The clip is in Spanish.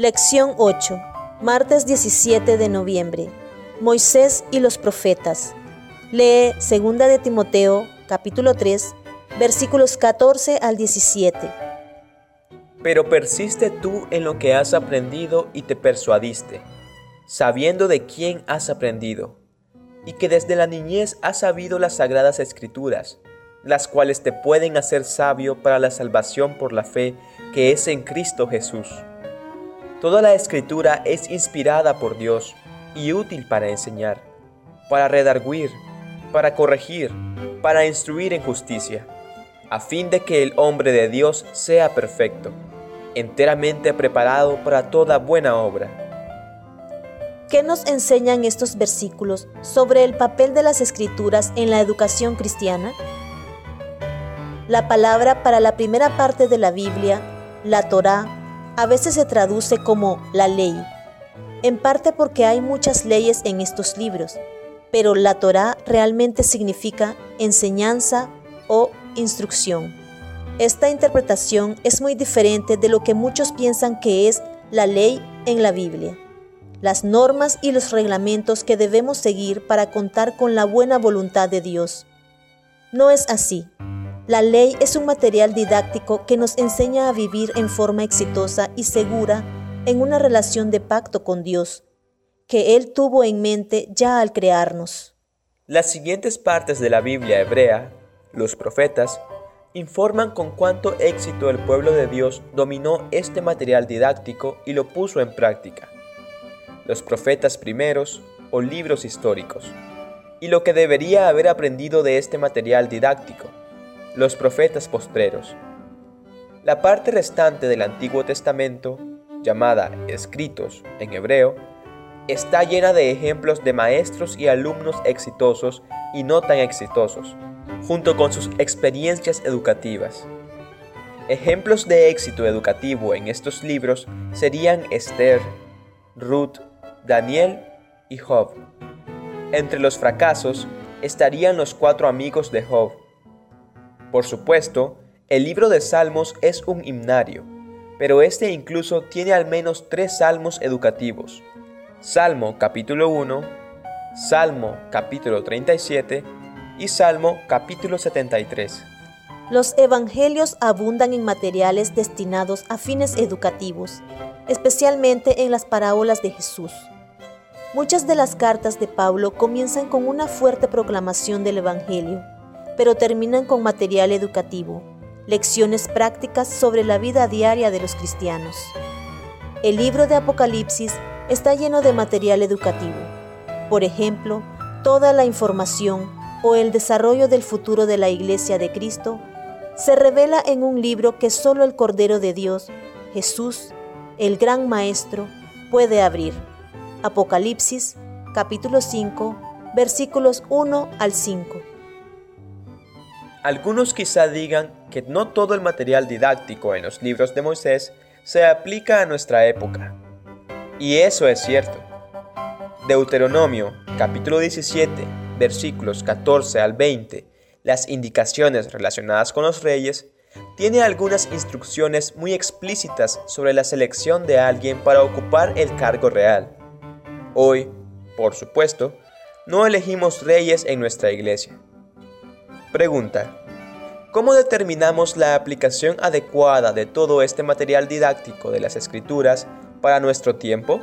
Lección 8. Martes 17 de noviembre. Moisés y los profetas. Lee 2 de Timoteo, capítulo 3, versículos 14 al 17. Pero persiste tú en lo que has aprendido y te persuadiste, sabiendo de quién has aprendido, y que desde la niñez has sabido las sagradas escrituras, las cuales te pueden hacer sabio para la salvación por la fe que es en Cristo Jesús. Toda la escritura es inspirada por Dios y útil para enseñar, para redarguir, para corregir, para instruir en justicia, a fin de que el hombre de Dios sea perfecto, enteramente preparado para toda buena obra. ¿Qué nos enseñan estos versículos sobre el papel de las escrituras en la educación cristiana? La palabra para la primera parte de la Biblia, la Torá, a veces se traduce como la ley, en parte porque hay muchas leyes en estos libros, pero la Torá realmente significa enseñanza o instrucción. Esta interpretación es muy diferente de lo que muchos piensan que es la ley en la Biblia, las normas y los reglamentos que debemos seguir para contar con la buena voluntad de Dios. No es así. La ley es un material didáctico que nos enseña a vivir en forma exitosa y segura en una relación de pacto con Dios, que Él tuvo en mente ya al crearnos. Las siguientes partes de la Biblia hebrea, los profetas, informan con cuánto éxito el pueblo de Dios dominó este material didáctico y lo puso en práctica. Los profetas primeros o libros históricos, y lo que debería haber aprendido de este material didáctico, los profetas postreros. La parte restante del Antiguo Testamento llamada Escritos en hebreo, está llena de ejemplos de maestros y alumnos exitosos y no tan exitosos, junto con sus experiencias educativas. Ejemplos de éxito educativo en estos libros serían Esther, Ruth, Daniel y Job. Entre los fracasos estarían los cuatro amigos de Job. Por supuesto, el libro de Salmos es un himnario, pero este incluso tiene al menos tres salmos educativos. Salmo capítulo 1, Salmo capítulo 37 y Salmo capítulo 73. Los evangelios abundan en materiales destinados a fines educativos, especialmente en las parábolas de Jesús. Muchas de las cartas de Pablo comienzan con una fuerte proclamación del Evangelio, pero terminan con material educativo, lecciones prácticas sobre la vida diaria de los cristianos. El libro de Apocalipsis está lleno de material educativo. Por ejemplo, toda la información o el desarrollo del futuro de la Iglesia de Cristo se revela en un libro que solo el Cordero de Dios, Jesús, el gran Maestro, puede abrir. Apocalipsis capítulo 5 versículos 1 al 5. Algunos quizá digan que no todo el material didáctico en los libros de Moisés se aplica a nuestra época. Y eso es cierto. Deuteronomio capítulo 17 versículos 14 al 20, las indicaciones relacionadas con los reyes, tiene algunas instrucciones muy explícitas sobre la selección de alguien para ocupar el cargo real. Hoy, por supuesto, no elegimos reyes en nuestra iglesia. Pregunta. ¿Cómo determinamos la aplicación adecuada de todo este material didáctico de las escrituras para nuestro tiempo?